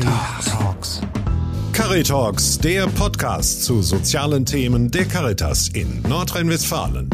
Caritalks. Caritalks, der Podcast zu sozialen Themen der Caritas in Nordrhein-Westfalen.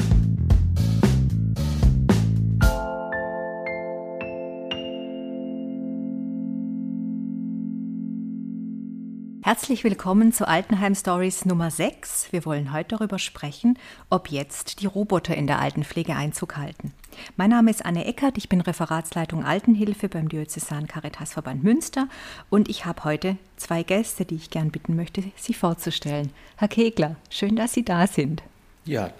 Herzlich willkommen zu Altenheim Stories Nummer 6. Wir wollen heute darüber sprechen, ob jetzt die Roboter in der Altenpflege Einzug halten. Mein Name ist Anne Eckert, ich bin Referatsleitung Altenhilfe beim Diözesan Caritasverband Münster und ich habe heute zwei Gäste, die ich gern bitten möchte, sie vorzustellen. Herr Kegler, schön, dass Sie da sind. Ja,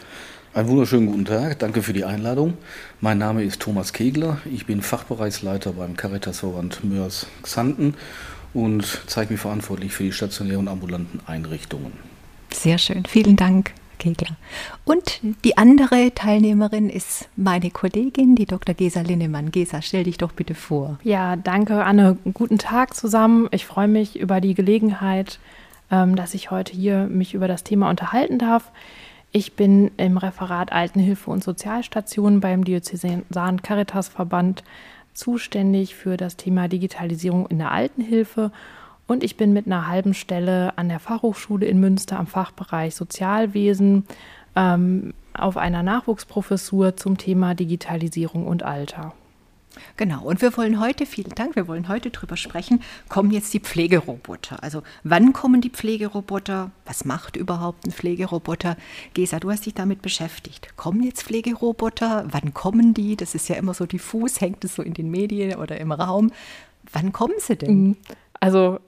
einen wunderschönen guten Tag, danke für die Einladung. Mein Name ist Thomas Kegler, ich bin Fachbereichsleiter beim Caritasverband Mörs-Xanten und zeige mich verantwortlich für die stationären und ambulanten Einrichtungen. Sehr schön, vielen Dank. Kegler. Und die andere Teilnehmerin ist meine Kollegin, die Dr. Gesa Linnemann. Gesa, stell dich doch bitte vor. Ja, danke, Anne. Guten Tag zusammen. Ich freue mich über die Gelegenheit, ähm, dass ich heute hier mich über das Thema unterhalten darf. Ich bin im Referat Altenhilfe und Sozialstationen beim Diözesan Caritas Verband zuständig für das Thema Digitalisierung in der Altenhilfe und ich bin mit einer halben Stelle an der Fachhochschule in Münster am Fachbereich Sozialwesen ähm, auf einer Nachwuchsprofessur zum Thema Digitalisierung und Alter. Genau, und wir wollen heute, vielen Dank, wir wollen heute darüber sprechen, kommen jetzt die Pflegeroboter. Also wann kommen die Pflegeroboter? Was macht überhaupt ein Pflegeroboter? Gesa, du hast dich damit beschäftigt. Kommen jetzt Pflegeroboter? Wann kommen die? Das ist ja immer so diffus, hängt es so in den Medien oder im Raum. Wann kommen sie denn? Mhm. Also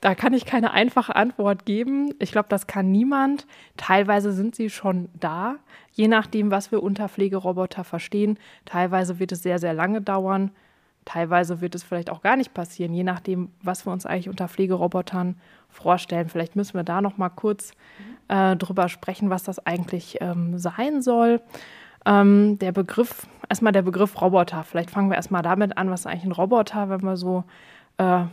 da kann ich keine einfache Antwort geben. Ich glaube, das kann niemand. Teilweise sind sie schon da, je nachdem, was wir unter Pflegeroboter verstehen. Teilweise wird es sehr, sehr lange dauern. Teilweise wird es vielleicht auch gar nicht passieren, je nachdem, was wir uns eigentlich unter Pflegerobotern vorstellen. Vielleicht müssen wir da noch mal kurz äh, drüber sprechen, was das eigentlich ähm, sein soll. Ähm, der Begriff, erstmal der Begriff Roboter. Vielleicht fangen wir erstmal damit an, was eigentlich ein Roboter, wenn wir so äh,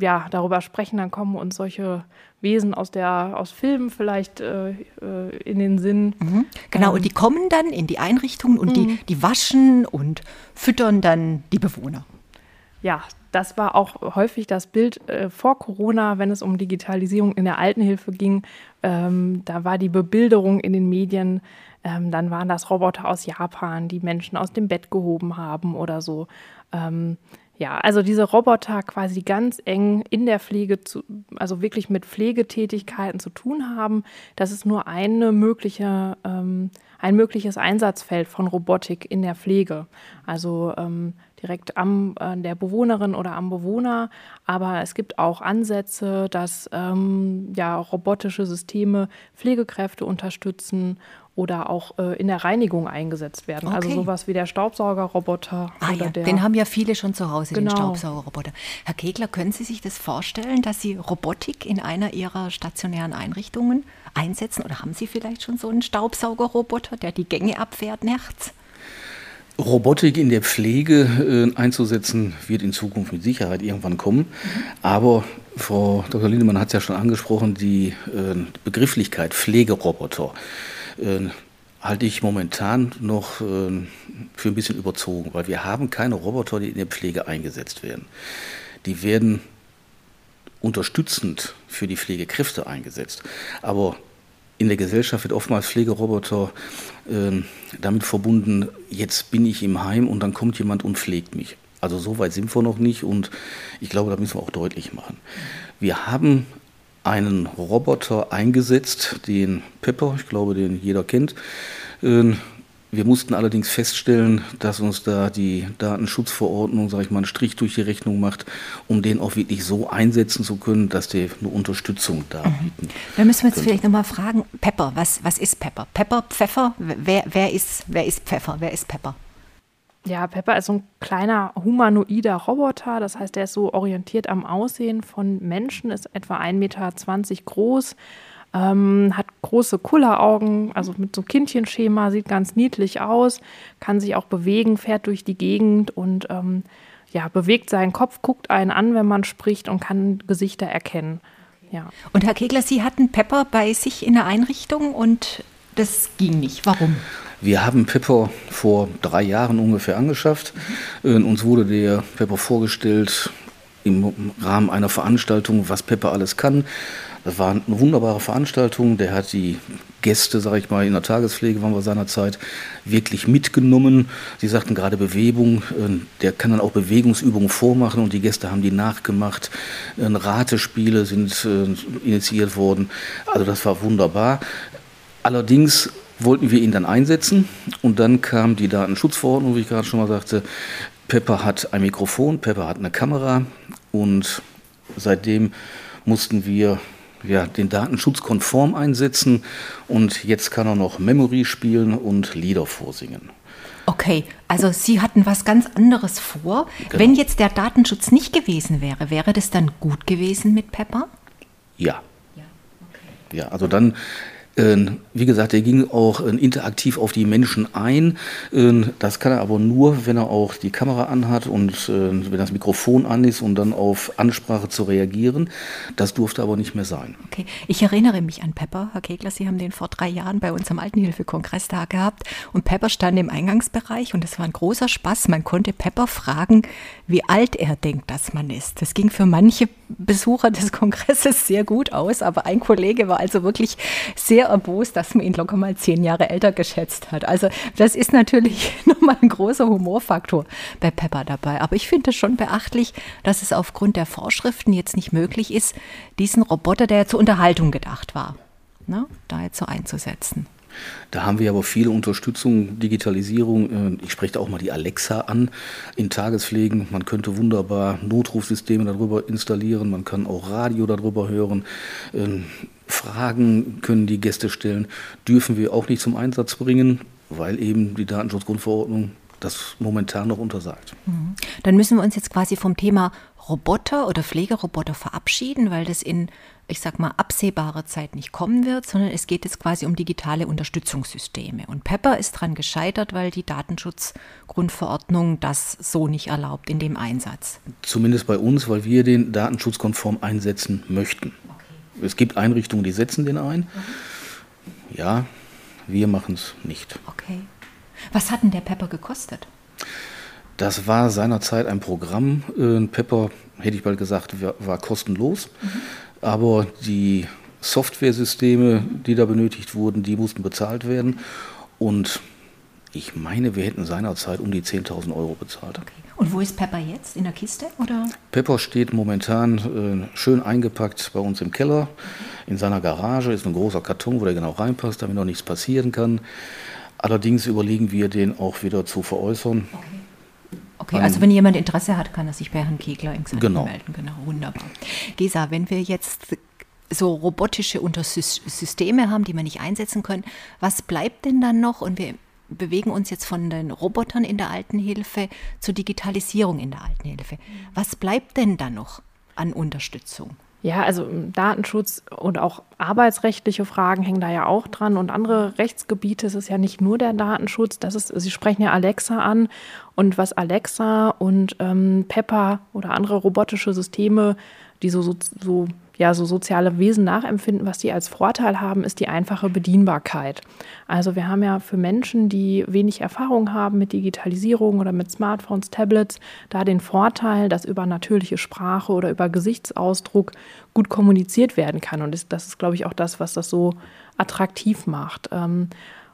ja, darüber sprechen, dann kommen uns solche Wesen aus, der, aus Filmen vielleicht äh, äh, in den Sinn. Mhm. Genau, ähm. und die kommen dann in die Einrichtungen und mhm. die, die waschen und füttern dann die Bewohner. Ja, das war auch häufig das Bild äh, vor Corona, wenn es um Digitalisierung in der Altenhilfe ging. Ähm, da war die Bebilderung in den Medien, ähm, dann waren das Roboter aus Japan, die Menschen aus dem Bett gehoben haben oder so. Ähm, ja, also diese Roboter quasi ganz eng in der Pflege, zu, also wirklich mit Pflegetätigkeiten zu tun haben, das ist nur eine mögliche, ähm, ein mögliches Einsatzfeld von Robotik in der Pflege. Also ähm, direkt am äh, der Bewohnerin oder am Bewohner. Aber es gibt auch Ansätze, dass ähm, ja, robotische Systeme Pflegekräfte unterstützen oder auch äh, in der Reinigung eingesetzt werden. Also okay. Also sowas wie der Staubsaugerroboter. Ah, ja. Der, den haben ja viele schon zu Hause, genau. den Staubsaugerroboter. Herr Kegler, können Sie sich das vorstellen, dass Sie Robotik in einer Ihrer stationären Einrichtungen einsetzen? Oder haben Sie vielleicht schon so einen Staubsaugerroboter, der die Gänge abfährt nachts? Robotik in der Pflege äh, einzusetzen, wird in Zukunft mit Sicherheit irgendwann kommen. Mhm. Aber Frau Dr. Lindemann hat es ja schon angesprochen, die äh, Begrifflichkeit Pflegeroboter halte ich momentan noch äh, für ein bisschen überzogen, weil wir haben keine Roboter, die in der Pflege eingesetzt werden. Die werden unterstützend für die Pflegekräfte eingesetzt. Aber in der Gesellschaft wird oftmals Pflegeroboter äh, damit verbunden, jetzt bin ich im Heim und dann kommt jemand und pflegt mich. Also so weit sind wir noch nicht und ich glaube, da müssen wir auch deutlich machen. Wir haben einen Roboter eingesetzt, den Pepper, ich glaube, den jeder kennt. Ähm, wir mussten allerdings feststellen, dass uns da die Datenschutzverordnung, sage ich mal, einen Strich durch die Rechnung macht, um den auch wirklich so einsetzen zu können, dass der eine Unterstützung darbieten. Mhm. Da müssen wir jetzt vielleicht nochmal fragen, Pepper, was, was ist Pepper? Pepper, Pfeffer, wer, wer, ist, wer ist Pfeffer, wer ist Pepper? Ja, Pepper ist so ein kleiner humanoider Roboter. Das heißt, er ist so orientiert am Aussehen von Menschen, ist etwa 1,20 Meter groß, ähm, hat große Kulleraugen, also mit so Kindchenschema, sieht ganz niedlich aus, kann sich auch bewegen, fährt durch die Gegend und ähm, ja, bewegt seinen Kopf, guckt einen an, wenn man spricht und kann Gesichter erkennen. Ja. Und Herr Kegler, Sie hatten Pepper bei sich in der Einrichtung und das ging nicht. Warum? Wir haben Pepper vor drei Jahren ungefähr angeschafft. Mhm. Uns wurde der Pepper vorgestellt im Rahmen einer Veranstaltung, was Pepper alles kann. Das war eine wunderbare Veranstaltung. Der hat die Gäste, sage ich mal, in der Tagespflege waren wir seinerzeit wirklich mitgenommen. Sie sagten gerade Bewegung, äh, der kann dann auch Bewegungsübungen vormachen und die Gäste haben die nachgemacht. Ratespiele sind äh, initiiert worden. Also das war wunderbar. Allerdings wollten wir ihn dann einsetzen und dann kam die Datenschutzverordnung, wie ich gerade schon mal sagte. Pepper hat ein Mikrofon, Pepper hat eine Kamera und seitdem mussten wir ja, den Datenschutz konform einsetzen und jetzt kann er noch Memory spielen und Lieder vorsingen. Okay, also Sie hatten was ganz anderes vor. Genau. Wenn jetzt der Datenschutz nicht gewesen wäre, wäre das dann gut gewesen mit Pepper? Ja. Ja, okay. ja also dann wie gesagt, er ging auch äh, interaktiv auf die Menschen ein. Ähm, das kann er aber nur, wenn er auch die Kamera anhat und wenn das Mikrofon an ist und dann auf Ansprache zu reagieren. Das durfte aber nicht mehr sein. Okay, ich erinnere mich an Pepper. Herr Kegler, Sie haben den vor drei Jahren bei uns am Altenhilfe-Kongress da gehabt und Pepper stand im Eingangsbereich und es war ein großer Spaß. Man konnte Pepper fragen, wie alt er denkt, dass man ist. Das ging für manche Besucher des Kongresses sehr gut aus, aber ein Kollege war also wirklich sehr erbost, dass man ihn locker mal zehn Jahre älter geschätzt hat. Also das ist natürlich nochmal ein großer Humorfaktor bei Pepper dabei. Aber ich finde es schon beachtlich, dass es aufgrund der Vorschriften jetzt nicht möglich ist, diesen Roboter, der ja zur Unterhaltung gedacht war, ne, da jetzt so einzusetzen. Da haben wir aber viele Unterstützung, Digitalisierung. Äh, ich spreche auch mal die Alexa an in Tagespflegen. Man könnte wunderbar Notrufsysteme darüber installieren. Man kann auch Radio darüber hören. Ähm, Fragen können die Gäste stellen. Dürfen wir auch nicht zum Einsatz bringen, weil eben die Datenschutzgrundverordnung das momentan noch untersagt. Mhm. Dann müssen wir uns jetzt quasi vom Thema Roboter oder Pflegeroboter verabschieden, weil das in, ich sag mal, absehbarer Zeit nicht kommen wird, sondern es geht jetzt quasi um digitale Unterstützungssysteme. Und Pepper ist daran gescheitert, weil die Datenschutzgrundverordnung das so nicht erlaubt in dem Einsatz. Zumindest bei uns, weil wir den datenschutzkonform einsetzen möchten. Okay. Es gibt Einrichtungen, die setzen den ein. Mhm. Ja, wir machen es nicht. Okay. Was hat denn der Pepper gekostet? Das war seinerzeit ein Programm. Äh, Pepper, hätte ich bald gesagt, war, kostenlos. Mhm. Aber die Softwaresysteme, die da benötigt wurden, die mussten bezahlt werden. Und ich meine, wir hätten seinerzeit um die 10.000 Euro bezahlt. Okay. Und wo ist Pepper jetzt? In der Kiste? Oder? Pepper steht momentan äh, schön eingepackt bei uns im Keller. In seiner Garage ist ein großer Karton, wo der genau reinpasst, damit noch nichts passieren kann. Allerdings überlegen wir, den auch wieder zu veräußern. Okay. Okay, also wenn jemand Interesse hat, kann er sich bei Herrn Kegler in genau. melden. Genau, wunderbar. Gesa, wenn wir jetzt so robotische Untersysteme haben, die wir nicht einsetzen können, was bleibt denn dann noch? Und wir bewegen uns jetzt von den Robotern in der Altenhilfe zur Digitalisierung in der Altenhilfe. Was bleibt denn da noch an Unterstützung? Ja, also Datenschutz und auch arbeitsrechtliche Fragen hängen da ja auch dran und andere Rechtsgebiete. Es ist ja nicht nur der Datenschutz. Das ist, Sie sprechen ja Alexa an und was Alexa und ähm, Pepper oder andere robotische Systeme, die so, so, so ja so soziale Wesen nachempfinden, was die als Vorteil haben, ist die einfache Bedienbarkeit. Also wir haben ja für Menschen, die wenig Erfahrung haben mit Digitalisierung oder mit Smartphones, Tablets, da den Vorteil, dass über natürliche Sprache oder über Gesichtsausdruck gut kommuniziert werden kann. Und das ist, glaube ich, auch das, was das so attraktiv macht. Ähm,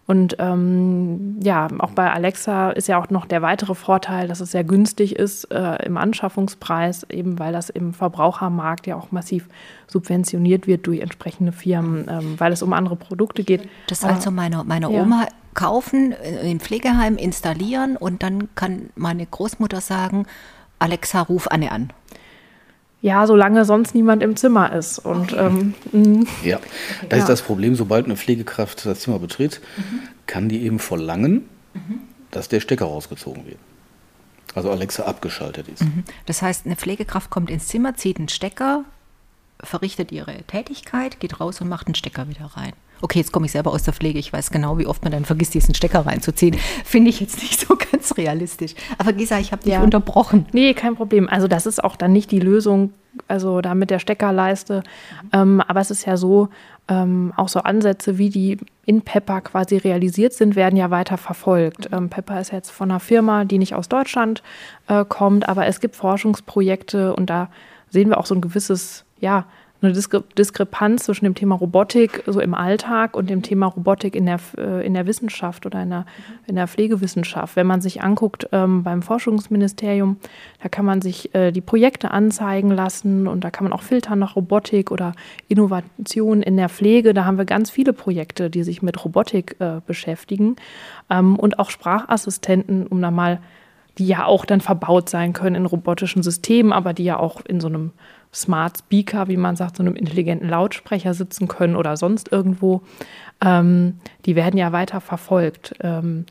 und ähm, ja, auch bei Alexa ist ja auch noch der weitere Vorteil, dass es sehr günstig ist äh, im Anschaffungspreis, eben weil das im Verbrauchermarkt ja auch massiv subventioniert wird durch entsprechende Firmen, ähm, weil es um andere Produkte geht. Das also meine, meine Oma ja. kaufen, äh, im Pflegeheim installieren und dann kann meine Großmutter sagen, Alexa, ruf Anne an. Ja, solange sonst niemand im Zimmer ist. Und, okay. ähm, ja, das ja. ist das Problem, sobald eine Pflegekraft das Zimmer betritt, mhm. kann die eben verlangen, mhm. dass der Stecker rausgezogen wird. Also Alexa abgeschaltet ist. Mhm. Das heißt, eine Pflegekraft kommt ins Zimmer, zieht einen Stecker, verrichtet ihre Tätigkeit, geht raus und macht einen Stecker wieder rein. Okay, jetzt komme ich selber aus der Pflege. Ich weiß genau, wie oft man dann vergisst, diesen Stecker reinzuziehen. Finde ich jetzt nicht so ganz realistisch. Aber Gisa, ich habe dich ja. unterbrochen. Nee, kein Problem. Also das ist auch dann nicht die Lösung, also da mit der Steckerleiste. Ähm, aber es ist ja so, ähm, auch so Ansätze wie die in Pepper quasi realisiert sind, werden ja weiter verfolgt. Ähm, Pepper ist jetzt von einer Firma, die nicht aus Deutschland äh, kommt, aber es gibt Forschungsprojekte und da sehen wir auch so ein gewisses, ja, eine Diskre Diskrepanz zwischen dem Thema Robotik so im Alltag und dem Thema Robotik in der, äh, in der Wissenschaft oder in der, in der Pflegewissenschaft. Wenn man sich anguckt ähm, beim Forschungsministerium, da kann man sich äh, die Projekte anzeigen lassen und da kann man auch filtern nach Robotik oder Innovation in der Pflege. Da haben wir ganz viele Projekte, die sich mit Robotik äh, beschäftigen ähm, und auch Sprachassistenten, um da mal die ja auch dann verbaut sein können in robotischen Systemen, aber die ja auch in so einem Smart Speaker, wie man sagt, so einem intelligenten Lautsprecher sitzen können oder sonst irgendwo, ähm, die werden ja weiter verfolgt. Ähm,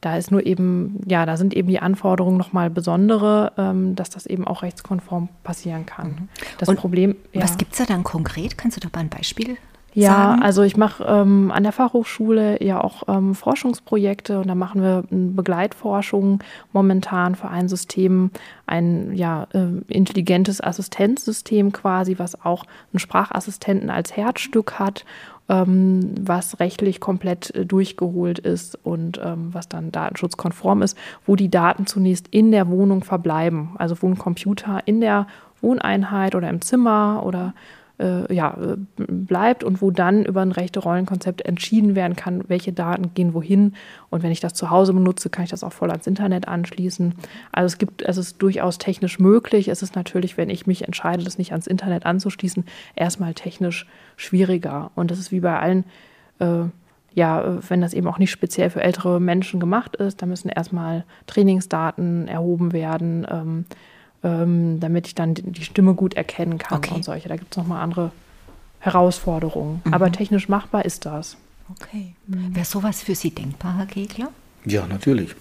da ist nur eben, ja, da sind eben die Anforderungen nochmal besondere, ähm, dass das eben auch rechtskonform passieren kann. Mhm. Das Und Problem. Ja. Was gibt es da dann konkret? Kannst du da mal ein Beispiel ja, sagen? also ich mache ähm, an der Fachhochschule ja auch ähm, Forschungsprojekte und da machen wir Begleitforschung momentan für ein System, ein ja, äh, intelligentes Assistenzsystem quasi, was auch einen Sprachassistenten als Herzstück hat ähm, was rechtlich komplett äh, durchgeholt ist und ähm, was dann datenschutzkonform ist, wo die Daten zunächst in der Wohnung verbleiben. Also wo ein Computer in der Wohneinheit oder im Zimmer oder äh, ja, äh, bleibt und wo dann über ein rechte Rollenkonzept entschieden werden kann, welche Daten gehen wohin. Und wenn ich das zu Hause benutze, kann ich das auch voll ans Internet anschließen. Also es gibt, es ist durchaus technisch möglich. Es ist natürlich, wenn ich mich entscheide, das nicht ans Internet anzuschließen, erstmal technisch schwieriger. Und das ist wie bei allen äh, ja, wenn das eben auch nicht speziell für ältere Menschen gemacht ist, da müssen erstmal Trainingsdaten erhoben werden. Ähm, ähm, damit ich dann die Stimme gut erkennen kann okay. und solche. Da gibt es nochmal andere Herausforderungen. Mhm. Aber technisch machbar ist das. Okay. Mhm. Wäre sowas für Sie denkbar, Herr Kegler? Ja, natürlich.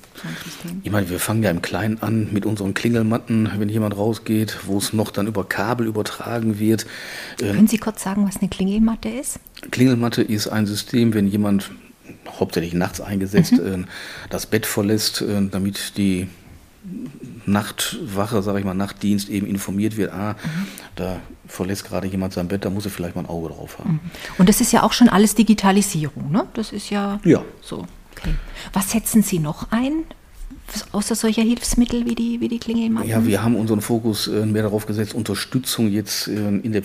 Ich meine, wir fangen ja im Kleinen an mit unseren Klingelmatten, wenn jemand rausgeht, wo es noch dann über Kabel übertragen wird. Ähm, Können Sie kurz sagen, was eine Klingelmatte ist? Klingelmatte ist ein System, wenn jemand hauptsächlich nachts eingesetzt mhm. äh, das Bett verlässt, äh, damit die Nachtwache, sage ich mal, Nachtdienst eben informiert wird, ah, mhm. da verlässt gerade jemand sein Bett, da muss er vielleicht mal ein Auge drauf haben. Mhm. Und das ist ja auch schon alles Digitalisierung, ne? Das ist ja, ja. so. Okay. Was setzen Sie noch ein außer solcher Hilfsmittel wie die, wie die Klingelmatten? Ja, wir haben unseren Fokus äh, mehr darauf gesetzt, Unterstützung jetzt äh, in der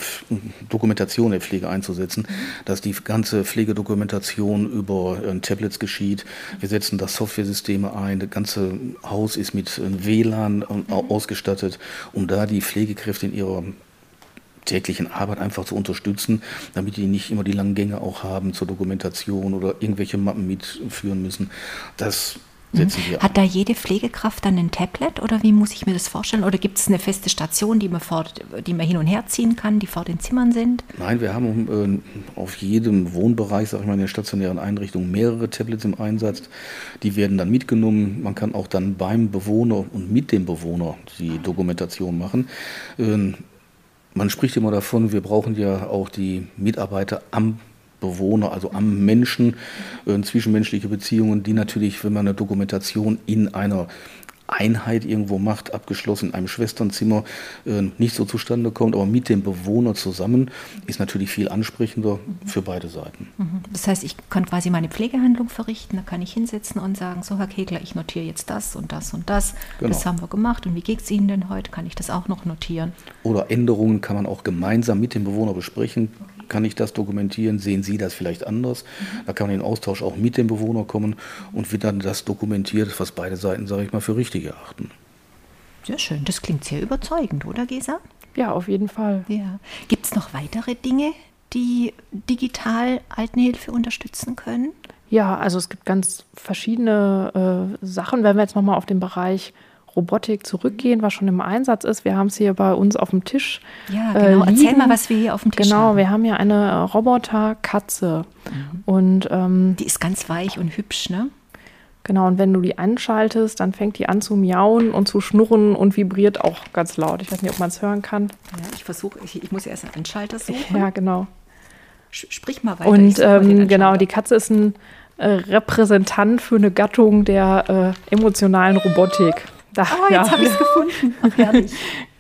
Dokumentation der Pflege einzusetzen, dass die ganze Pflegedokumentation über äh, Tablets geschieht. Wir setzen da Softwaresysteme ein, das ganze Haus ist mit WLAN mhm. ausgestattet, um da die Pflegekräfte in ihrer täglichen Arbeit einfach zu unterstützen, damit die nicht immer die langen Gänge auch haben zur Dokumentation oder irgendwelche Mappen mitführen müssen. Das setzen wir Hat da jede Pflegekraft dann ein Tablet oder wie muss ich mir das vorstellen? Oder gibt es eine feste Station, die man, vor, die man hin und her ziehen kann, die vor den Zimmern sind? Nein, wir haben äh, auf jedem Wohnbereich, sag ich mal, in der stationären Einrichtung mehrere Tablets im Einsatz. Die werden dann mitgenommen. Man kann auch dann beim Bewohner und mit dem Bewohner die Dokumentation machen. Ähm, man spricht immer davon, wir brauchen ja auch die Mitarbeiter am Bewohner, also am Menschen, äh, zwischenmenschliche Beziehungen, die natürlich, wenn man eine Dokumentation in einer Einheit irgendwo macht, abgeschlossen in einem Schwesternzimmer, äh, nicht so zustande kommt, aber mit dem Bewohner zusammen ist natürlich viel ansprechender für beide Seiten. Mhm. Das heißt, ich kann quasi meine Pflegehandlung verrichten, da kann ich hinsetzen und sagen, so Herr Kegler, ich notiere jetzt das und das und das, genau. das haben wir gemacht und wie geht es Ihnen denn heute, kann ich das auch noch notieren? Oder Änderungen kann man auch gemeinsam mit dem Bewohner besprechen kann ich das dokumentieren? Sehen Sie das vielleicht anders? Mhm. Da kann man in den Austausch auch mit dem Bewohner kommen und wird dann das dokumentiert, was beide Seiten, sage ich mal, für richtig erachten. Sehr schön. Das klingt sehr überzeugend, oder Gesa? Ja, auf jeden Fall. Ja. Gibt es noch weitere Dinge, die digital Altenhilfe unterstützen können? Ja, also es gibt ganz verschiedene äh, Sachen. Wenn wir jetzt nochmal auf den Bereich Robotik zurückgehen, was schon im Einsatz ist. Wir haben es hier bei uns auf dem Tisch. Ja, genau. Äh, Erzähl mal, was wir hier auf dem Tisch genau, haben. Genau, wir haben hier eine Roboterkatze. Mhm. Und, ähm, die ist ganz weich und hübsch, ne? Genau, und wenn du die anschaltest, dann fängt die an zu miauen und zu schnurren und vibriert auch ganz laut. Ich weiß nicht, ob man es hören kann. Ja, ich versuche, ich, ich, muss erst einen Anschalter suchen. Ja, genau. Sprich mal weiter. Und ähm, genau, die Katze ist ein äh, Repräsentant für eine Gattung der äh, emotionalen Robotik. Da, oh, jetzt ja. habe ich es gefunden. Ach, herrlich.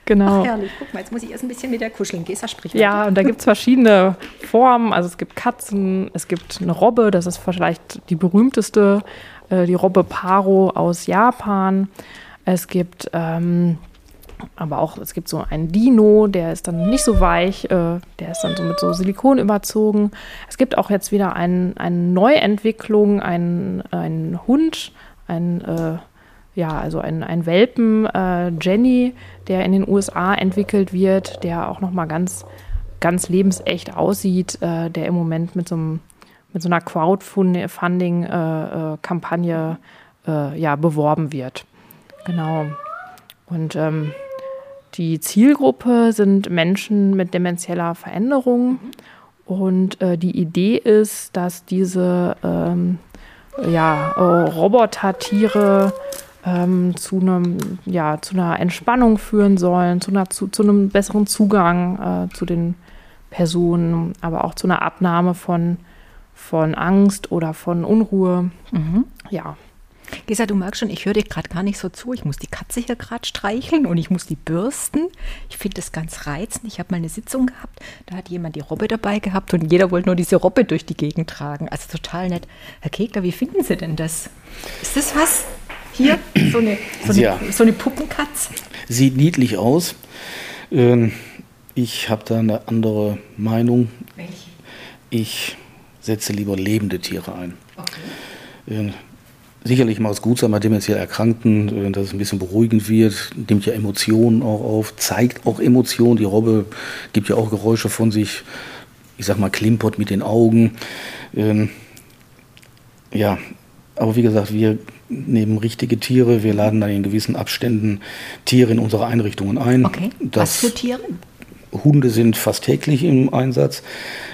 Genau. Ach, herrlich. Guck mal, jetzt muss ich erst ein bisschen mit der kuscheln. Gesa spricht Ja, und da gibt es verschiedene Formen. Also es gibt Katzen, es gibt eine Robbe, das ist vielleicht die berühmteste, äh, die Robbe Paro aus Japan. Es gibt ähm, aber auch, es gibt so einen Dino, der ist dann nicht so weich, äh, der ist dann so mit so Silikon überzogen. Es gibt auch jetzt wieder ein, eine Neuentwicklung, einen, einen Hund, ein, äh, ja, also ein, ein Welpen, äh, Jenny, der in den USA entwickelt wird, der auch nochmal ganz, ganz lebensecht aussieht, äh, der im Moment mit so, einem, mit so einer Crowdfunding-Kampagne äh, ja, beworben wird. Genau. Und ähm, die Zielgruppe sind Menschen mit demenzieller Veränderung. Und äh, die Idee ist, dass diese ähm, ja, äh, Robotertiere ähm, zu, einem, ja, zu einer Entspannung führen sollen, zu, einer, zu, zu einem besseren Zugang äh, zu den Personen, aber auch zu einer Abnahme von, von Angst oder von Unruhe. Mhm. Ja, Gesa, du merkst schon, ich höre dir gerade gar nicht so zu. Ich muss die Katze hier gerade streicheln und ich muss die bürsten. Ich finde das ganz reizend. Ich habe mal eine Sitzung gehabt, da hat jemand die Robbe dabei gehabt und jeder wollte nur diese Robbe durch die Gegend tragen. Also total nett. Herr Kegler, wie finden Sie denn das? Ist das was? Hier, so eine, so eine, Ja. so eine Puppenkatze? Sieht niedlich aus. Ähm, Ich habe da eine andere Meinung. Welche? Ich setze lieber lebende Tiere ein. Okay. Äh, Sicherlich mal aus Gutsamer demenziell Erkrankten, äh, dass es ein bisschen beruhigend wird, nimmt ja Emotionen auch auf, zeigt auch Emotionen. Die Robbe gibt ja auch Geräusche von sich, ich sag mal, klimpert mit den Augen. Ähm, ja, aber wie gesagt, wir nehmen richtige Tiere, wir laden dann in gewissen Abständen Tiere in unsere Einrichtungen ein. Okay. Was für Tiere? Hunde sind fast täglich im Einsatz.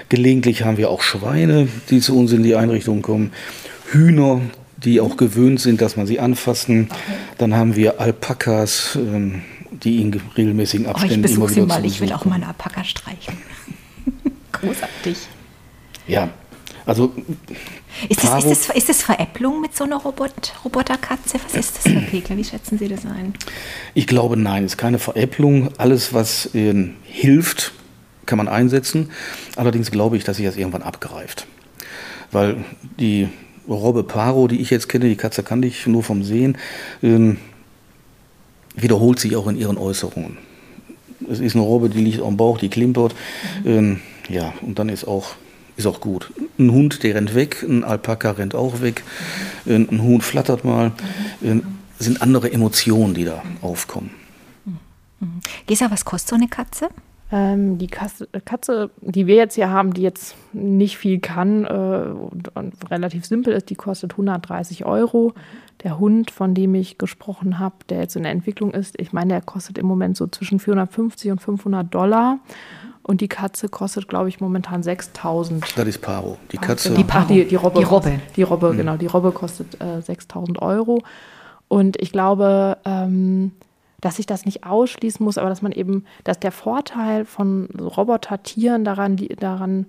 Gelegentlich haben wir auch Schweine, die zu uns in die Einrichtung kommen. Hühner, die auch gewöhnt sind, dass man sie anfassen. Dann haben wir Alpakas, ähm, die in regelmäßigen Oh, ich Abständen immer besuche sie wieder mal. Ich will auch mal einen Alpaka streicheln. Großartig. Ja, also Ist das, ist, das, ist das Veräpplung mit so einer Robot Roboterkatze? Was ist das, Herr Pegler? Wie schätzen Sie das ein? Ich glaube, nein, es ist keine Veräpplung. Alles, was ähm, hilft, kann man einsetzen. Allerdings glaube ich, dass sich das irgendwann abgreift. Weil die Robbe Paro, die ich jetzt kenne, die Katze kannte ich nur vom Sehen, ähm, wiederholt sich auch in ihren Äußerungen. Es ist eine Robbe, die liegt am Bauch, die klimpert. Ähm, ja, und dann ist auch, ist auch gut. Ein Hund, der rennt weg, ein Alpaka rennt auch weg, ein Huhn flattert mal. Ähm, sind andere Emotionen, die da aufkommen. Gesa, was kostet so eine Katze? Ähm, die Katze, Katze, die wir jetzt hier haben, die jetzt nicht viel kann äh, und, und relativ simpel ist, die kostet 130 Euro. Der Hund, von dem ich gesprochen habe, der jetzt in der Entwicklung ist, ich meine, der kostet im Moment so zwischen 450 und 500 Dollar. Und die Katze kostet, glaube ich, momentan 6000. Das ist Paro. Die Katze. Die Ach, die, die Robbe. Die Robbe. Die Robbe, genau. Die Robbe kostet äh, 6000 Euro. Und ich glaube, ähm, dass ich das nicht ausschließen muss, aber dass man eben, dass der Vorteil von Robotertieren daran, daran,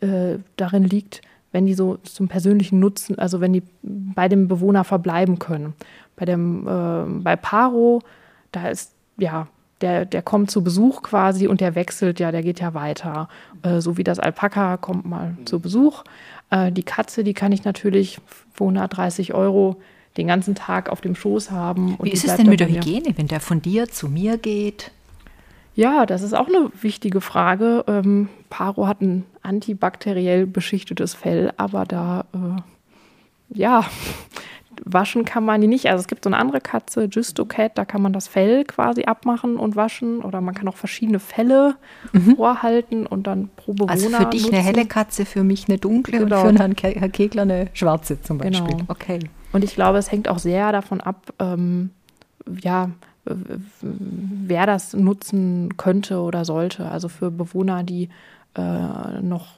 äh, darin liegt, wenn die so zum persönlichen Nutzen, also wenn die bei dem Bewohner verbleiben können. Bei dem, äh, bei Paro, da ist, ja, der, der kommt zu Besuch quasi und der wechselt ja, der geht ja weiter. Äh, so wie das Alpaka kommt mal zu Besuch. Äh, die Katze, die kann ich natürlich für 130 Euro den ganzen Tag auf dem Schoß haben. Wie ist es denn mit der. Hygiene, wenn der von dir zu mir geht? Ja, das ist auch eine wichtige Frage. Ähm, Paro hat ein antibakteriell beschichtetes Fell, aber da, äh, ja, waschen kann man die nicht. Also es gibt so eine andere Katze, Justocat, da kann man das Fell quasi abmachen und waschen. Oder man kann auch verschiedene Felle vorhalten und dann pro Bewohner Also für dich eine nutzen. helle Katze, für mich eine dunkle Genau. und für Herrn Ke- Herr Kegler eine schwarze zum Beispiel. Genau. Okay. Und ich glaube, es hängt auch sehr davon ab, ähm, ja, wer das nutzen könnte oder sollte. Also für Bewohner, die äh, noch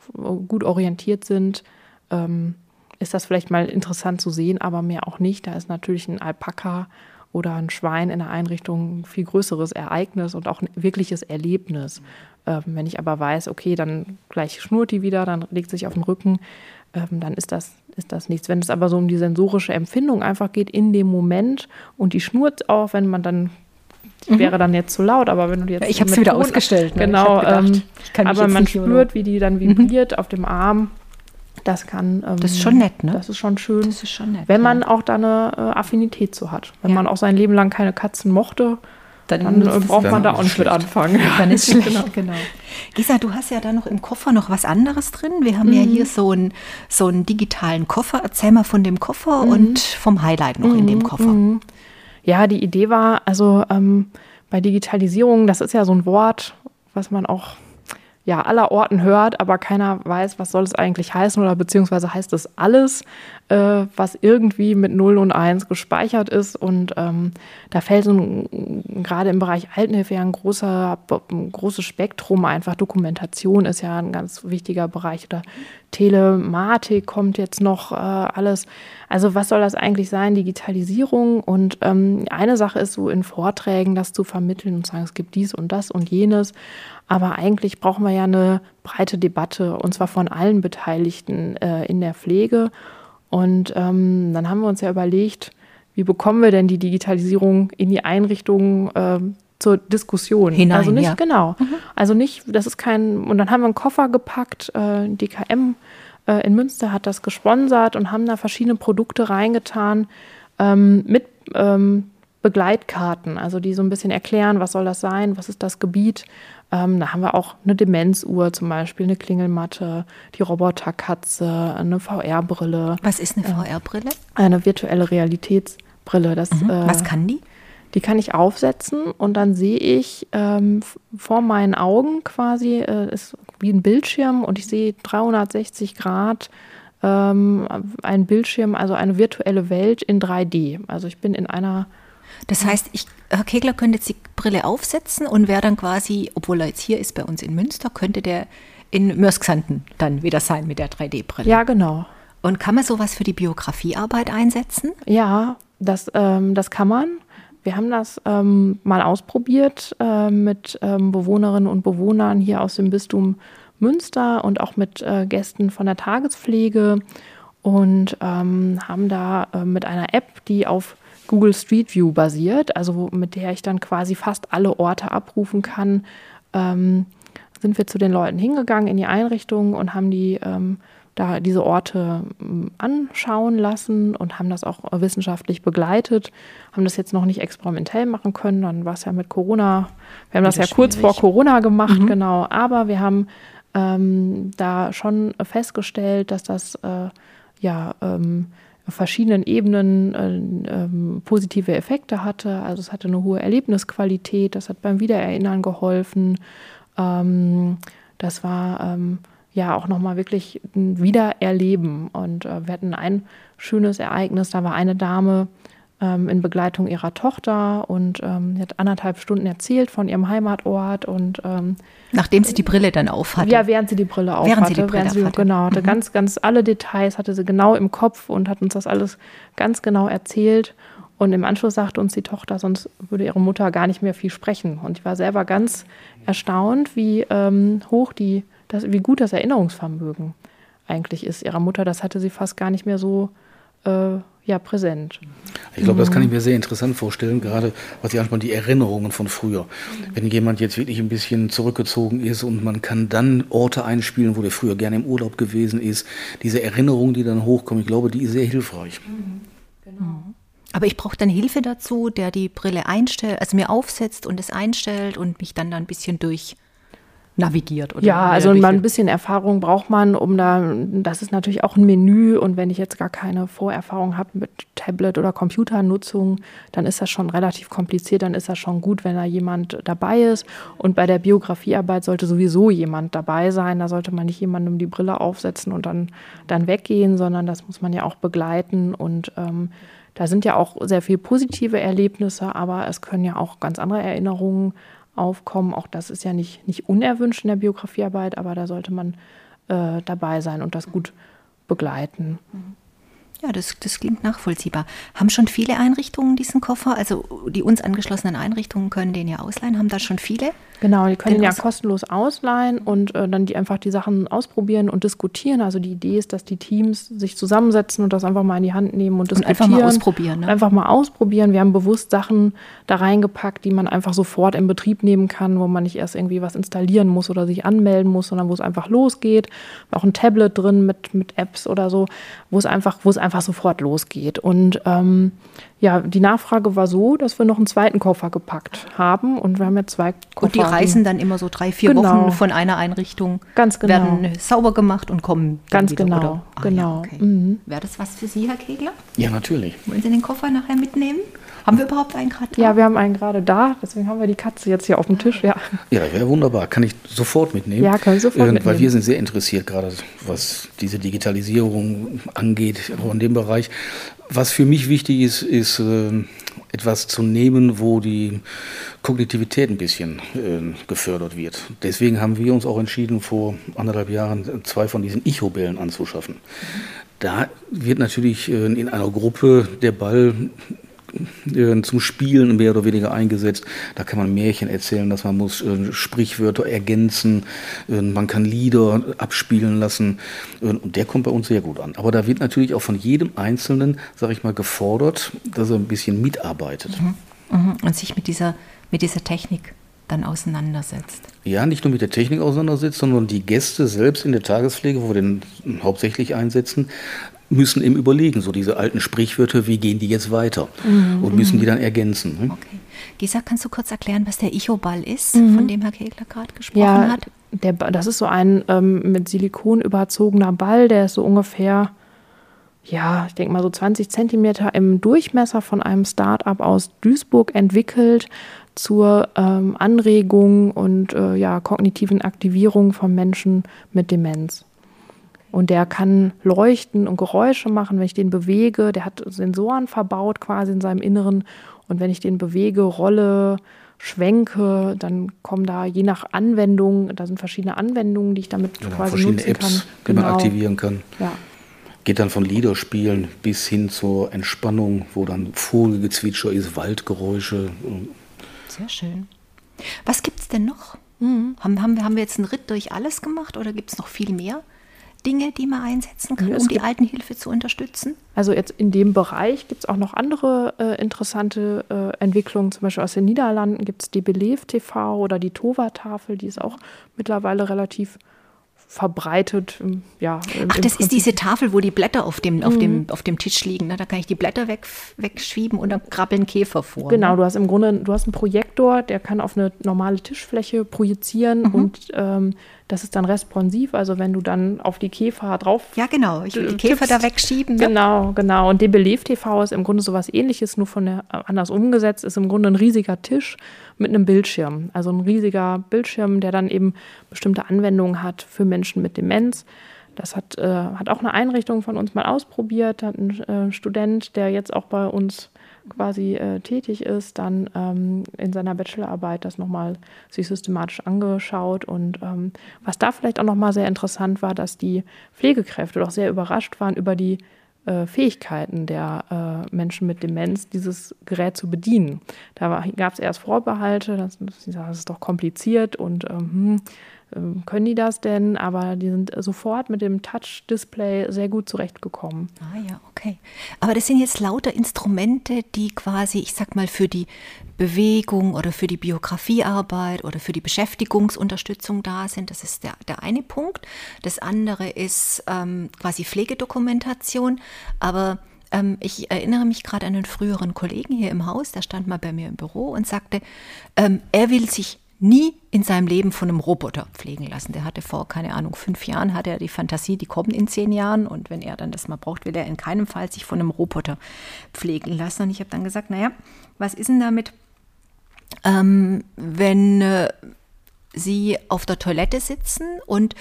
gut orientiert sind, ähm, ist das vielleicht mal interessant zu sehen, aber mehr auch nicht. Da ist natürlich ein Alpaka oder ein Schwein in der Einrichtung ein viel größeres Ereignis und auch ein wirkliches Erlebnis. Ähm, wenn ich aber weiß, okay, dann gleich schnurrt die wieder, dann legt sich auf den Rücken, ähm, dann ist das, ist das nichts. Wenn es aber so um die sensorische Empfindung einfach geht in dem Moment und die schnurrt auch, wenn man dann mhm. wäre dann jetzt zu laut, aber wenn du jetzt. Ja, ich habe es wieder Ton, ausgestellt. Ne? Genau, gedacht, ähm, aber man spürt, wie die dann vibriert mhm. auf dem Arm. Das kann. Ähm, das ist schon nett, ne? Das ist schon schön. Das ist schon nett. Wenn man ja. auch da eine äh, Affinität zu hat. Wenn ja. man auch sein Leben lang keine Katzen mochte, dann, dann äh, braucht man da auch nicht mit anfangen. Dann ist schlecht, genau. genau. Gisa, du hast ja da noch im Koffer noch was anderes drin. Wir haben mhm. ja hier so einen so einen digitalen Koffer. Erzähl mal von dem Koffer mhm. und vom Highlight noch mhm. in dem mhm. Koffer. Mhm. Ja, die Idee war, also ähm, bei Digitalisierung, das ist ja so ein Wort, was man auch ja, aller Orten hört, aber keiner weiß, was soll es eigentlich heißen oder beziehungsweise heißt es alles, äh, was irgendwie mit 0 und 1 gespeichert ist. Und ähm, da fällt gerade im Bereich Altenhilfe ja ein, großer, ein großes Spektrum einfach. Dokumentation ist ja ein ganz wichtiger Bereich oder Telematik kommt jetzt noch äh, alles. Also was soll das eigentlich sein? Digitalisierung. Und ähm, eine Sache ist so in Vorträgen das zu vermitteln und sagen, es gibt dies und das und jenes. Aber eigentlich brauchen wir ja eine breite Debatte, und zwar von allen Beteiligten äh, in der Pflege. Und ähm, dann haben wir uns ja überlegt, wie bekommen wir denn die Digitalisierung in die Einrichtungen äh, zur Diskussion? Hinein, also nicht, ja. genau. Mhm. Also nicht, das ist kein, und dann haben wir einen Koffer gepackt, äh, DKM äh, in Münster hat das gesponsert und haben da verschiedene Produkte reingetan ähm, mit ähm, Begleitkarten, also die so ein bisschen erklären, was soll das sein, was ist das Gebiet, ähm, da haben wir auch eine Demenzuhr zum Beispiel, eine Klingelmatte, die Roboterkatze, eine VR-Brille. Was ist eine VR-Brille? Eine virtuelle Realitätsbrille. Das, mhm. äh, Was kann die? Die kann ich aufsetzen und dann sehe ich ähm, vor meinen Augen quasi, äh, ist wie ein Bildschirm und ich sehe 360 Grad ähm, ein Bildschirm, also eine virtuelle Welt in 3D. Also ich bin in einer das heißt, ich, Herr Kegler könnte jetzt die Brille aufsetzen und wäre dann quasi, obwohl er jetzt hier ist bei uns in Münster, könnte der in Mörsksanten dann wieder sein mit der 3D-Brille. Ja, genau. Und kann man sowas für die Biografiearbeit einsetzen? Ja, das, ähm, das kann man. Wir haben das ähm, mal ausprobiert äh, mit ähm, Bewohnerinnen und Bewohnern hier aus dem Bistum Münster und auch mit äh, Gästen von der Tagespflege und ähm, haben da äh, mit einer App, die auf Google Street View basiert, also mit der ich dann quasi fast alle Orte abrufen kann, ähm, sind wir zu den Leuten hingegangen in die Einrichtung und haben die ähm, da diese Orte ähm, anschauen lassen und haben das auch wissenschaftlich begleitet, haben das jetzt noch nicht experimentell machen können, dann war es ja mit Corona, wir haben das ja kurz vor Corona gemacht, mhm. genau, aber wir haben ähm, da schon festgestellt, dass das äh, ja ähm, auf verschiedenen Ebenen äh, äh, positive Effekte hatte. Also es hatte eine hohe Erlebnisqualität, das hat beim Wiedererinnern geholfen. Ähm, das war ähm, ja auch nochmal wirklich ein Wiedererleben. Und äh, wir hatten ein schönes Ereignis, da war eine Dame, ähm, in Begleitung ihrer Tochter und ähm, hat anderthalb Stunden erzählt von ihrem Heimatort und ähm, nachdem sie die Brille dann aufhatte. Ja, während sie die Brille aufhatte. Während sie die Brille sie, aufhatte. Genau, hatte mhm. ganz, ganz alle Details hatte sie genau im Kopf und hat uns das alles ganz genau erzählt. Und im Anschluss sagte uns die Tochter, sonst würde ihre Mutter gar nicht mehr viel sprechen. Und ich war selber ganz erstaunt, wie ähm, hoch die, das, wie gut das Erinnerungsvermögen eigentlich ist ihrer Mutter. Das hatte sie fast gar nicht mehr so äh, ja, präsent. Ich glaube, das kann ich mir sehr interessant vorstellen, gerade was Sie ansprechen, die Erinnerungen von früher. Wenn jemand jetzt wirklich ein bisschen zurückgezogen ist und man kann dann Orte einspielen, wo der früher gerne im Urlaub gewesen ist, diese Erinnerungen, die dann hochkommen, ich glaube, die ist sehr hilfreich. Mhm. Genau. Aber ich brauche dann Hilfe dazu, der die Brille einstellt, also mir aufsetzt und es einstellt und mich dann da ein bisschen durch navigiert. Oder ja, also mal ein bisschen Erfahrung braucht man, um da, das ist natürlich auch ein Menü und wenn ich jetzt gar keine Vorerfahrung habe mit Tablet oder Computernutzung, dann ist das schon relativ kompliziert, dann ist das schon gut, wenn da jemand dabei ist und bei der Biografiearbeit sollte sowieso jemand dabei sein, da sollte man nicht jemandem die Brille aufsetzen und dann, dann weggehen, sondern das muss man ja auch begleiten und ähm, da sind ja auch sehr viele positive Erlebnisse, aber es können ja auch ganz andere Erinnerungen aufkommen. Auch das ist ja nicht, nicht unerwünscht in der Biografiearbeit, aber da sollte man äh, dabei sein und das gut begleiten. Ja, das, das klingt nachvollziehbar. Haben schon viele Einrichtungen diesen Koffer? Also die uns angeschlossenen Einrichtungen können den ja ausleihen. Haben da schon viele? Genau, die können ihn ja kostenlos ausleihen und äh, dann die einfach die Sachen ausprobieren und diskutieren. Also die Idee ist, dass die Teams sich zusammensetzen und das einfach mal in die Hand nehmen und diskutieren. Und einfach mal ausprobieren. Ne? Einfach mal ausprobieren. Wir haben bewusst Sachen da reingepackt, die man einfach sofort in Betrieb nehmen kann, wo man nicht erst irgendwie was installieren muss oder sich anmelden muss, sondern wo es einfach losgeht. Auch ein Tablet drin mit, mit Apps oder so, wo es einfach, wo es einfach sofort losgeht. Und ähm, ja, die Nachfrage war so, dass wir noch einen zweiten Koffer gepackt haben und wir haben jetzt zwei Koffer. Und die reisen dann immer so drei, vier genau. Wochen von einer Einrichtung, Ganz genau. werden sauber gemacht und kommen Ganz wieder, genau, ah, genau. Ja, okay. mhm. Wäre das was für Sie, Herr Kegler? Ja, natürlich. Wollen Sie den Koffer nachher mitnehmen? Haben wir überhaupt einen gerade da? Ja, wir haben einen gerade da, deswegen haben wir die Katze jetzt hier auf dem Tisch, ja. Ja, wäre wunderbar. Kann ich sofort mitnehmen? Ja, können sofort äh, mitnehmen. Weil wir sind sehr interessiert, gerade was diese Digitalisierung angeht, auch in dem Bereich. Was für mich wichtig ist, ist äh, etwas zu nehmen, wo die Kognitivität ein bisschen äh, gefördert wird. Deswegen haben wir uns auch entschieden, vor anderthalb Jahren zwei von diesen Icho-Bällen anzuschaffen. Da wird natürlich äh, in einer Gruppe der Ball zum Spielen mehr oder weniger eingesetzt. Da kann man Märchen erzählen, dass man muss äh, Sprichwörter ergänzen, äh, man kann Lieder abspielen lassen und der kommt bei uns sehr gut an. Aber da wird natürlich auch von jedem Einzelnen, sage ich mal, gefordert, dass er ein bisschen mitarbeitet. Mhm. Mhm. Und sich mit dieser, mit dieser Technik dann auseinandersetzt. Ja, nicht nur mit der Technik auseinandersetzt, sondern die Gäste selbst in der Tagespflege, wo wir den hauptsächlich einsetzen, müssen eben überlegen, so diese alten Sprichwörter, wie gehen die jetzt weiter mhm. und müssen die dann ergänzen. Ne? Okay. Gisa, kannst du kurz erklären, was der Icho-Ball ist, mhm. von dem Herr Kegler gerade gesprochen ja, hat? Der, das ist so ein ähm, mit Silikon überzogener Ball, der ist so ungefähr, ja, ich denke mal so 20 Zentimeter im Durchmesser von einem Start-up aus Duisburg entwickelt zur ähm, Anregung und äh, ja, kognitiven Aktivierung von Menschen mit Demenz. Und der kann leuchten und Geräusche machen, wenn ich den bewege. Der hat Sensoren verbaut quasi in seinem Inneren. Und wenn ich den bewege, rolle, schwenke, dann kommen da je nach Anwendung, da sind verschiedene Anwendungen, die ich damit genau, quasi verschiedene nutzen Apps, kann. die genau. man aktivieren kann. Ja. Geht dann von Liederspielen bis hin zur Entspannung, wo dann Vogelgezwitscher ist, Waldgeräusche. Sehr schön. Was gibt es denn noch? Mhm. Haben, haben, haben wir jetzt einen Ritt durch alles gemacht oder gibt es noch viel mehr? Dinge, die man einsetzen kann, um die Altenhilfe zu unterstützen? Also jetzt in dem Bereich gibt es auch noch andere äh, interessante äh, Entwicklungen. Zum Beispiel aus den Niederlanden gibt es die Belev TV oder die Tova-Tafel, die ist auch mittlerweile relativ verbreitet. Ja, im, Ach, das ist diese Tafel, wo die Blätter auf dem, auf dem, mhm. auf dem Tisch liegen. Ne? Da kann ich die Blätter weg, wegschieben und dann krabbeln Käfer vor. Genau, ne? du hast im Grunde, du hast einen Projektor, der kann auf eine normale Tischfläche projizieren mhm. und ähm, das ist dann responsiv, also wenn du dann auf die Käfer drauf. Ja, genau, ich will die Käfer da wegschieben. Ne? Genau, genau. Und DBLEV TV ist im Grunde so was ähnliches, nur von der, anders umgesetzt, ist im Grunde ein riesiger Tisch mit einem Bildschirm. Also ein riesiger Bildschirm, der dann eben bestimmte Anwendungen hat für Menschen mit Demenz. Das hat, äh, hat auch eine Einrichtung von uns mal ausprobiert, hat ein äh, Student, der jetzt auch bei uns quasi äh, tätig ist, dann ähm, in seiner Bachelorarbeit das nochmal sich systematisch angeschaut. Und ähm, was da vielleicht auch nochmal sehr interessant war, dass die Pflegekräfte doch sehr überrascht waren über die äh, Fähigkeiten der äh, Menschen mit Demenz, dieses Gerät zu bedienen. Da gab es erst Vorbehalte, das, das, ist doch kompliziert und ähm, hm, können die das denn? Aber die sind sofort mit dem Touch-Display sehr gut zurechtgekommen. Ah ja, okay. Aber das sind jetzt lauter Instrumente, die quasi, ich sag mal, für die Bewegung oder für die Biografiearbeit oder für die Beschäftigungsunterstützung da sind. Das ist der, der eine Punkt. Das andere ist ähm, quasi Pflegedokumentation. Aber ähm, ich erinnere mich gerade an einen früheren Kollegen hier im Haus, der stand mal bei mir im Büro und sagte, ähm, er will sich nie in seinem Leben von einem Roboter pflegen lassen. Der hatte vor, keine Ahnung, fünf Jahren, hatte er die Fantasie, die kommen in zehn Jahren und wenn er dann das mal braucht, will er in keinem Fall sich von einem Roboter pflegen lassen. Und ich habe dann gesagt, naja, was ist denn damit, ähm, wenn äh, Sie auf der Toilette sitzen und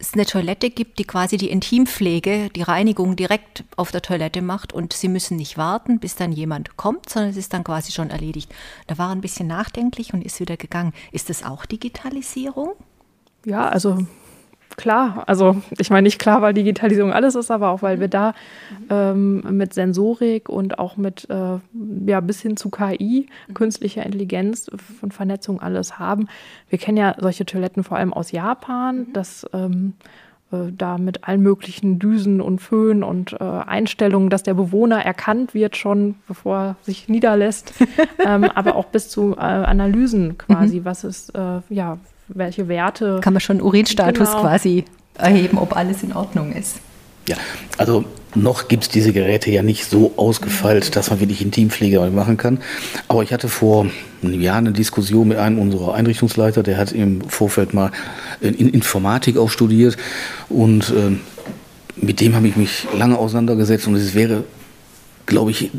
es eine Toilette gibt, die quasi die Intimpflege, die Reinigung direkt auf der Toilette macht und sie müssen nicht warten, bis dann jemand kommt, sondern es ist dann quasi schon erledigt. Da war ein bisschen nachdenklich und ist wieder gegangen. Ist das auch Digitalisierung? Ja, also klar. Also ich meine nicht klar, weil Digitalisierung alles ist, aber auch weil wir da ähm, mit Sensorik und auch mit äh, ja bis hin zu KI, künstlicher Intelligenz und Vernetzung alles haben. Wir kennen ja solche Toiletten vor allem aus Japan, dass ähm, äh, da mit allen möglichen Düsen und Föhn und äh, Einstellungen, dass der Bewohner erkannt wird schon, bevor er sich niederlässt, ähm, aber auch bis zu äh, Analysen quasi, mhm. was ist, äh, ja, welche Werte. Kann man schon Urinstatus genau. quasi erheben, ob alles in Ordnung ist. Ja, also noch gibt es diese Geräte ja nicht so ausgefeilt, dass man wirklich Intimpflege machen kann. Aber ich hatte vor einem Jahr eine Diskussion mit einem unserer Einrichtungsleiter, der hat im Vorfeld mal in Informatik auch studiert und äh, mit dem habe ich mich lange auseinandergesetzt und es wäre, glaube ich,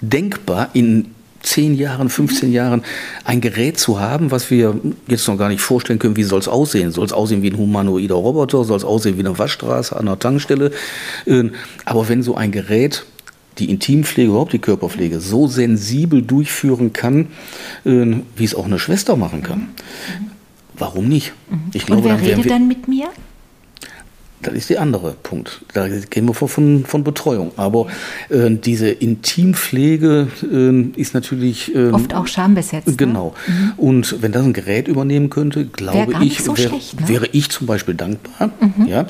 denkbar in 10 Jahren, 15 Jahren ein Gerät zu haben, was wir jetzt noch gar nicht vorstellen können, wie soll es aussehen? Soll es aussehen wie ein humanoider Roboter? Soll es aussehen wie eine Waschstraße an einer Tankstelle? Ähm, aber wenn so ein Gerät die Intimpflege, überhaupt die Körperpflege so sensibel durchführen kann, ähm, wie es auch eine Schwester machen kann, warum nicht? Ich glaube, Und wer redet dann mit mir? Das ist der andere Punkt. Da gehen wir von, von Betreuung. Aber äh, diese Intimpflege äh, ist natürlich. Äh, Oft auch schambesetzt. Ne? Genau. Ne? Mhm. Und wenn das ein Gerät übernehmen könnte, glaube ich, so wär, schlecht, ne? wäre ich zum Beispiel dankbar. Mhm. Ja? Mhm.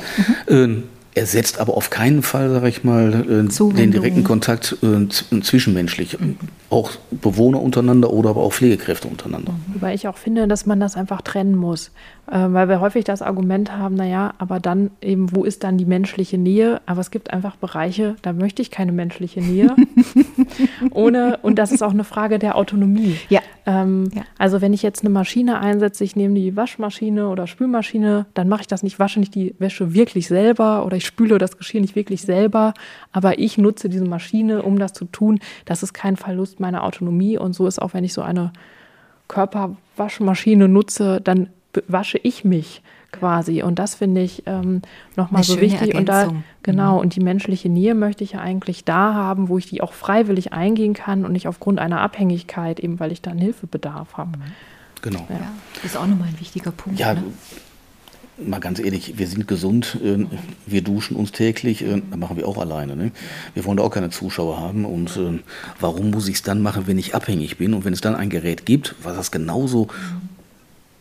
Ähm, ersetzt aber auf keinen Fall, sage ich mal, äh, den direkten Kontakt äh, zwischenmenschlich. Mhm. Auch Bewohner untereinander oder aber auch Pflegekräfte untereinander. Wobei ich auch finde, dass man das einfach trennen muss. Äh, weil wir häufig das Argument haben, naja, aber dann eben, wo ist dann die menschliche Nähe? Aber es gibt einfach Bereiche, da möchte ich keine menschliche Nähe. Ohne, und das ist auch eine Frage der Autonomie. Ja. Ähm, ja. Also wenn ich jetzt eine Maschine einsetze, ich nehme die Waschmaschine oder Spülmaschine, dann mache ich das nicht, wasche nicht die Wäsche wirklich selber oder ich spüle das Geschirr nicht wirklich selber, aber ich nutze diese Maschine, um das zu tun. Das ist kein Verlust meiner Autonomie und so ist auch, wenn ich so eine Körperwaschmaschine nutze, dann wasche ich mich quasi. Und das finde ich ähm, nochmal so wichtig. Ergänzung. Und da, genau, mhm. und die menschliche Nähe möchte ich ja eigentlich da haben, wo ich die auch freiwillig eingehen kann und nicht aufgrund einer Abhängigkeit, eben weil ich da einen Hilfebedarf habe. Genau. Ja. Das ist auch nochmal ein wichtiger Punkt. Ja, ne? Mal ganz ehrlich, wir sind gesund, äh, wir duschen uns täglich, äh, das machen wir auch alleine. Ne? Wir wollen da auch keine Zuschauer haben und äh, warum muss ich es dann machen, wenn ich abhängig bin und wenn es dann ein Gerät gibt, was das genauso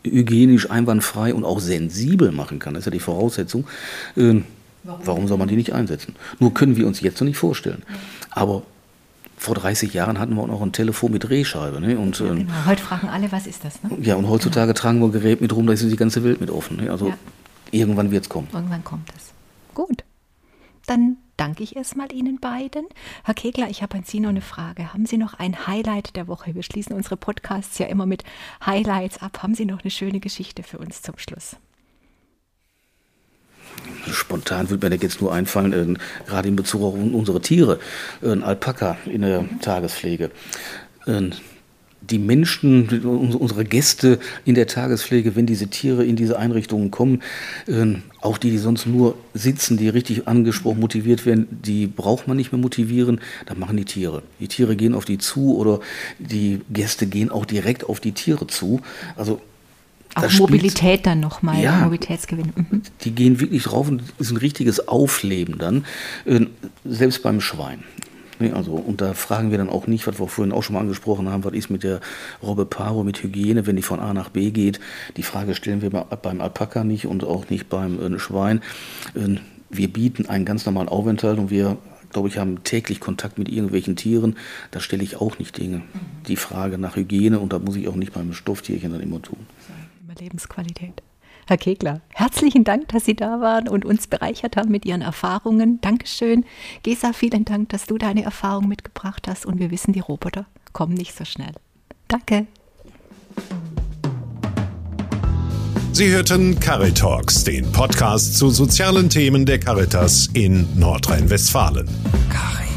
hygienisch einwandfrei und auch sensibel machen kann, das ist ja die Voraussetzung, warum? warum soll man die nicht einsetzen? Nur können wir uns jetzt noch nicht vorstellen. Aber vor 30 Jahren hatten wir auch noch ein Telefon mit Drehscheibe. Ne? Und, ja, genau. Heute fragen alle, was ist das? Ne? Ja, und heutzutage genau. tragen wir ein Gerät mit rum, da ist die ganze Welt mit offen. Ne? Also ja. irgendwann wird es kommen. Irgendwann kommt es. Gut. Dann danke ich erstmal Ihnen beiden. Herr Kegler, ich habe an Sie noch eine Frage. Haben Sie noch ein Highlight der Woche? Wir schließen unsere Podcasts ja immer mit Highlights ab. Haben Sie noch eine schöne Geschichte für uns zum Schluss? Spontan würde mir da jetzt nur einfallen, äh, gerade in Bezug auf unsere Tiere, äh, ein Alpaka in der Tagespflege. Äh, die Menschen, unsere Gäste in der Tagespflege, wenn diese Tiere in diese Einrichtungen kommen, äh, auch die, die sonst nur sitzen, die richtig angesprochen, motiviert werden, die braucht man nicht mehr motivieren, das machen die Tiere. Die Tiere gehen auf die zu oder die Gäste gehen auch direkt auf die Tiere zu. Also auch Mobilität dann nochmal, ja, Mobilitätsgewinn. Mhm. Die gehen wirklich drauf und es ist ein richtiges Aufleben dann, äh, selbst beim Schwein. Also, und da fragen wir dann auch nicht, was wir vorhin auch schon mal angesprochen haben, was ist mit der Robbe Paro, mit Hygiene, wenn die von A nach B geht. Die Frage stellen wir beim Alpaka nicht und auch nicht beim äh, Schwein. Äh, wir bieten einen ganz normalen Aufenthalt und wir, glaube ich, haben täglich Kontakt mit irgendwelchen Tieren. Da stelle ich auch nicht Dinge. Die Frage nach Hygiene und da muss ich auch nicht beim Stofftierchen dann immer tun. Lebensqualität. Herr Kegler, herzlichen Dank, dass Sie da waren und uns bereichert haben mit Ihren Erfahrungen. Dankeschön. Gesa, vielen Dank, dass du deine Erfahrung mitgebracht hast und wir wissen, die Roboter kommen nicht so schnell. Danke. Sie hörten Caritalks, den Podcast zu sozialen Themen der Caritas in Nordrhein-Westfalen. Caritas.